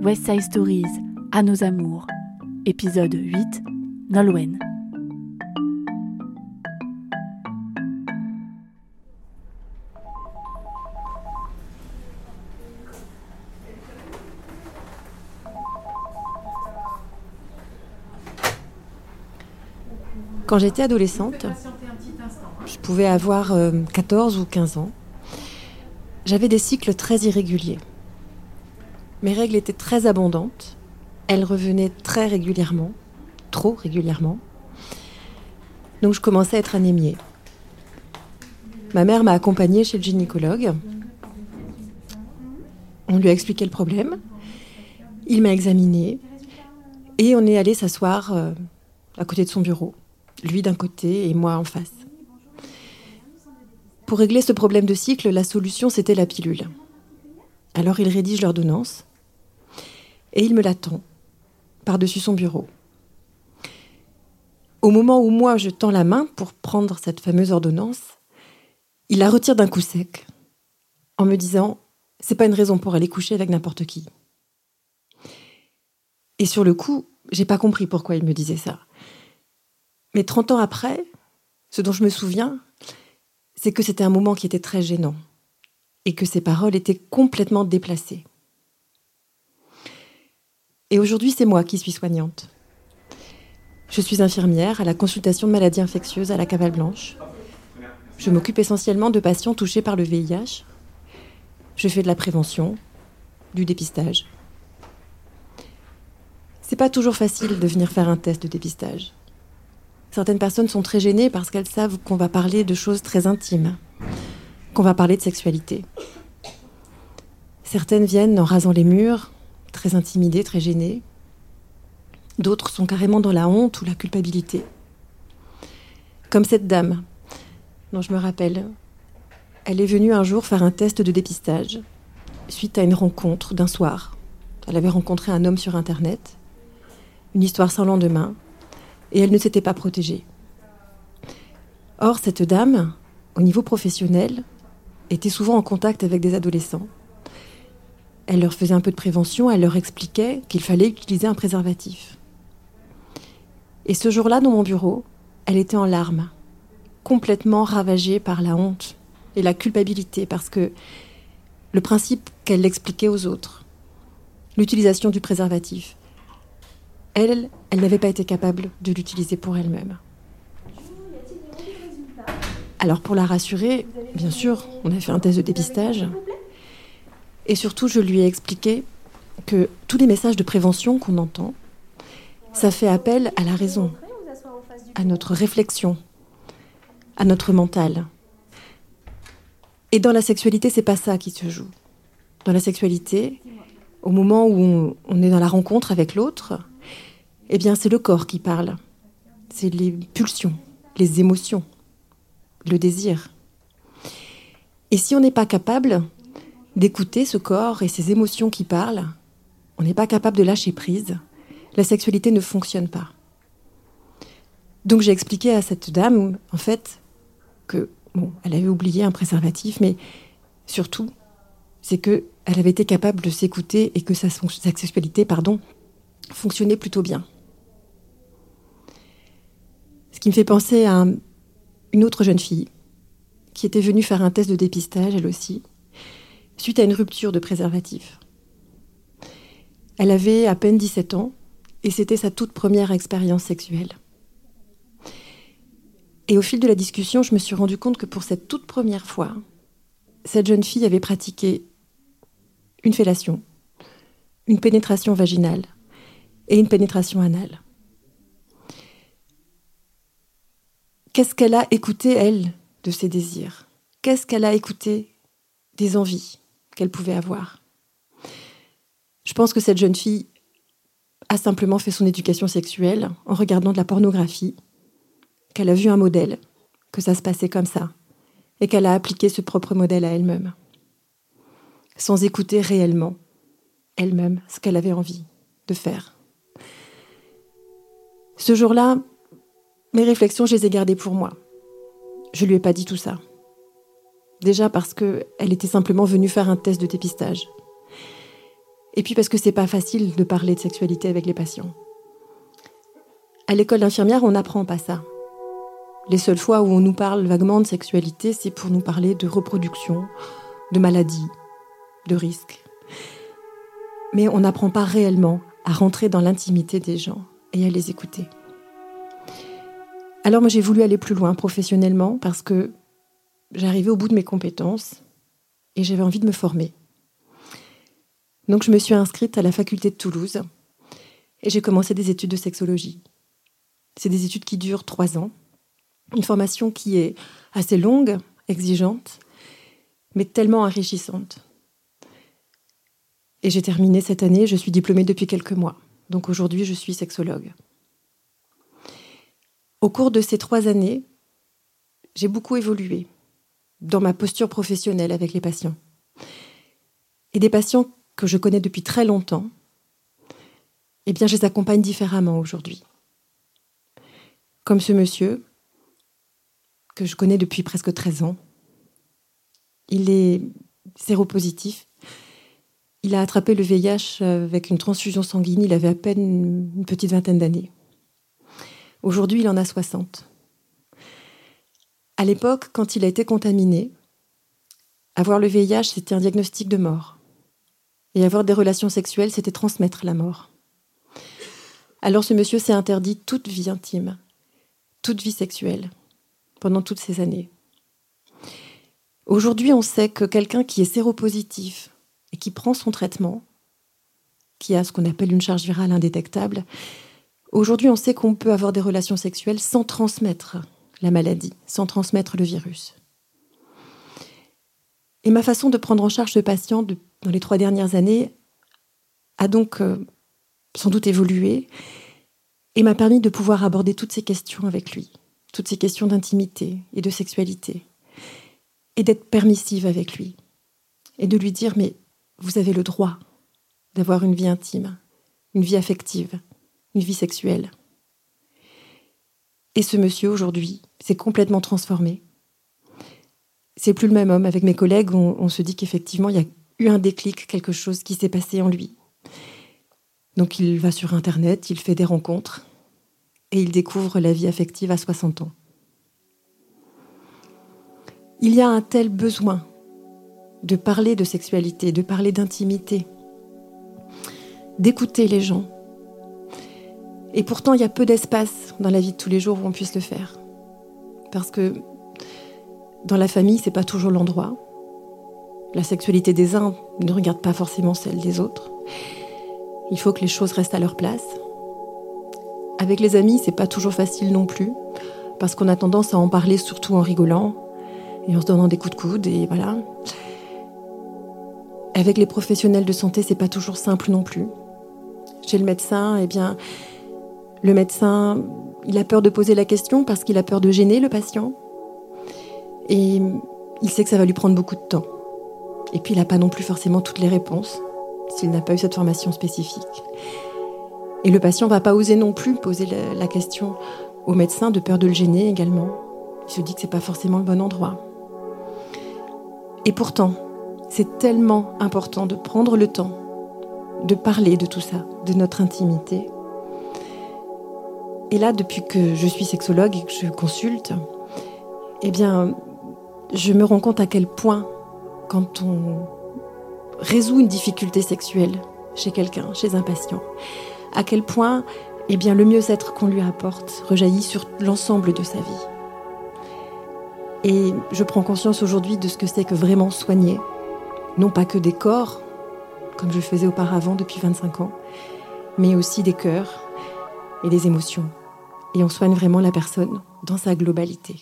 West Side Stories, À nos amours, épisode 8, Nolwenn. Quand j'étais adolescente, je pouvais avoir 14 euh, ou 15 ans, j'avais des cycles très irréguliers. Mes règles étaient très abondantes, elles revenaient très régulièrement, trop régulièrement. Donc je commençais à être anémiée. Ma mère m'a accompagnée chez le gynécologue. On lui a expliqué le problème. Il m'a examinée et on est allé s'asseoir euh, à côté de son bureau, lui d'un côté et moi en face. Pour régler ce problème de cycle, la solution c'était la pilule. Alors il rédige l'ordonnance et il me l'attend par-dessus son bureau. Au moment où moi je tends la main pour prendre cette fameuse ordonnance, il la retire d'un coup sec en me disant c'est pas une raison pour aller coucher avec n'importe qui. Et sur le coup, j'ai pas compris pourquoi il me disait ça. Mais 30 ans après, ce dont je me souviens, c'est que c'était un moment qui était très gênant et que ses paroles étaient complètement déplacées. Et aujourd'hui, c'est moi qui suis soignante. Je suis infirmière à la consultation de maladies infectieuses à la Cavale Blanche. Je m'occupe essentiellement de patients touchés par le VIH. Je fais de la prévention, du dépistage. C'est pas toujours facile de venir faire un test de dépistage. Certaines personnes sont très gênées parce qu'elles savent qu'on va parler de choses très intimes, qu'on va parler de sexualité. Certaines viennent en rasant les murs, très intimidées, très gênées. D'autres sont carrément dans la honte ou la culpabilité. Comme cette dame, dont je me rappelle. Elle est venue un jour faire un test de dépistage, suite à une rencontre d'un soir. Elle avait rencontré un homme sur Internet, une histoire sans lendemain, et elle ne s'était pas protégée. Or, cette dame, au niveau professionnel, était souvent en contact avec des adolescents. Elle leur faisait un peu de prévention, elle leur expliquait qu'il fallait utiliser un préservatif. Et ce jour-là, dans mon bureau, elle était en larmes, complètement ravagée par la honte et la culpabilité, parce que le principe qu'elle expliquait aux autres, l'utilisation du préservatif, elle, elle n'avait pas été capable de l'utiliser pour elle-même. Alors pour la rassurer, bien sûr, on a fait un test de dépistage. Et surtout, je lui ai expliqué que tous les messages de prévention qu'on entend, ça fait appel à la raison, à notre réflexion, à notre mental. Et dans la sexualité, c'est pas ça qui se joue. Dans la sexualité, au moment où on est dans la rencontre avec l'autre, eh bien, c'est le corps qui parle. C'est les pulsions, les émotions, le désir. Et si on n'est pas capable d'écouter ce corps et ces émotions qui parlent, on n'est pas capable de lâcher prise, la sexualité ne fonctionne pas. Donc j'ai expliqué à cette dame, en fait, que, elle avait oublié un préservatif, mais surtout, c'est que elle avait été capable de s'écouter et que sa, sa sexualité, pardon, fonctionnait plutôt bien. Ce qui me fait penser à une autre jeune fille qui était venue faire un test de dépistage, elle aussi, suite à une rupture de préservatif. Elle avait à peine 17 ans et c'était sa toute première expérience sexuelle. Et au fil de la discussion, je me suis rendu compte que pour cette toute première fois, cette jeune fille avait pratiqué une fellation, une pénétration vaginale et une pénétration anale. Qu'est-ce qu'elle a écouté, elle, de ses désirs? Qu'est-ce qu'elle a écouté des envies? Qu'elle pouvait avoir Je pense que cette jeune fille a simplement fait son éducation sexuelle en regardant de la pornographie, qu'elle a vu un modèle, que ça se passait comme ça, et qu'elle a appliqué ce propre modèle à elle-même, sans écouter réellement elle-même ce qu'elle avait envie de faire. Ce jour-là, mes réflexions, je les ai gardées pour moi. Je lui ai pas dit tout ça. Déjà parce que elle était simplement venue faire un test de dépistage. Et puis parce que c'est pas facile de parler de sexualité avec les patients. À l'école d'infirmière, on n'apprend pas ça. Les seules fois où on nous parle vaguement de sexualité, c'est pour nous parler de reproduction, de maladie, de risques. Mais on n'apprend pas réellement à rentrer dans l'intimité des gens et à les écouter. Alors moi j'ai voulu aller plus loin professionnellement parce que j'arrivais au bout de mes compétences et j'avais envie de me former. Donc je me suis inscrite à la faculté de Toulouse et j'ai commencé des études de sexologie. C'est des études qui durent trois ans, une formation qui est assez longue, exigeante, mais tellement enrichissante. Et j'ai terminé cette année, je suis diplômée depuis quelques mois. Donc aujourd'hui, je suis sexologue. Au cours de ces trois années, j'ai beaucoup évolué dans ma posture professionnelle avec les patients. Et des patients que je connais depuis très longtemps, eh bien, je les accompagne différemment aujourd'hui. Comme ce monsieur, que je connais depuis presque 13 ans. Il est séropositif. Il a attrapé le VIH avec une transfusion sanguine. Il avait à peine une petite vingtaine d'années. Aujourd'hui, il en a 60. À l'époque, quand il a été contaminé, avoir le VIH, c'était un diagnostic de mort. Et avoir des relations sexuelles, c'était transmettre la mort. Alors ce monsieur s'est interdit toute vie intime, toute vie sexuelle, pendant toutes ces années. Aujourd'hui, on sait que quelqu'un qui est séropositif et qui prend son traitement, qui a ce qu'on appelle une charge virale indétectable, aujourd'hui, on sait qu'on peut avoir des relations sexuelles sans transmettre la maladie, sans transmettre le virus. Et ma façon de prendre en charge ce patient dans les trois dernières années a donc euh, sans doute évolué et m'a permis de pouvoir aborder toutes ces questions avec lui, toutes ces questions d'intimité et de sexualité, et d'être permissive avec lui, et de lui dire, mais vous avez le droit d'avoir une vie intime, une vie affective, une vie sexuelle. Et ce monsieur, aujourd'hui, s'est complètement transformé. C'est plus le même homme. Avec mes collègues, on, se dit qu'effectivement, il y a eu un déclic, quelque chose qui s'est passé en lui. Donc il va sur Internet, il fait des rencontres et il découvre la vie affective à 60 ans. Il y a un tel besoin de parler de sexualité, de parler d'intimité, d'écouter les gens, et pourtant, il y a peu d'espace dans la vie de tous les jours où on puisse le faire. Parce que dans la famille, c'est pas toujours l'endroit. La sexualité des uns ne regarde pas forcément celle des autres. Il faut que les choses restent à leur place. Avec les amis, c'est pas toujours facile non plus, parce qu'on a tendance à en parler surtout en rigolant et en se donnant des coups de coude et voilà. Avec les professionnels de santé, c'est pas toujours simple non plus. Chez le médecin, eh bien, le médecin, il a peur de poser la question parce qu'il a peur de gêner le patient. Et il sait que ça va lui prendre beaucoup de temps. Et puis il n'a pas non plus forcément toutes les réponses s'il n'a pas eu cette formation spécifique. Et le patient va pas oser non plus poser la, question au médecin de peur de le gêner également. Il se dit que c'est pas forcément le bon endroit. Et pourtant, c'est tellement important de prendre le temps de parler de tout ça, de notre intimité, et là, depuis que je suis sexologue et que je consulte, eh bien, je me rends compte à quel point, quand on résout une difficulté sexuelle chez quelqu'un, chez un patient, à quel point, eh bien, le mieux-être qu'on lui apporte rejaillit sur l'ensemble de sa vie. Et je prends conscience aujourd'hui de ce que c'est que vraiment soigner, non pas que des corps, comme je faisais auparavant depuis 25 ans, mais aussi des cœurs et des émotions et on soigne vraiment la personne dans sa globalité.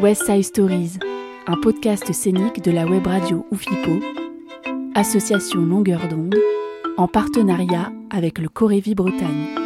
West Side Stories, un podcast scénique de la web radio Oufipo, association longueur d'onde, en partenariat avec le Corévi Bretagne.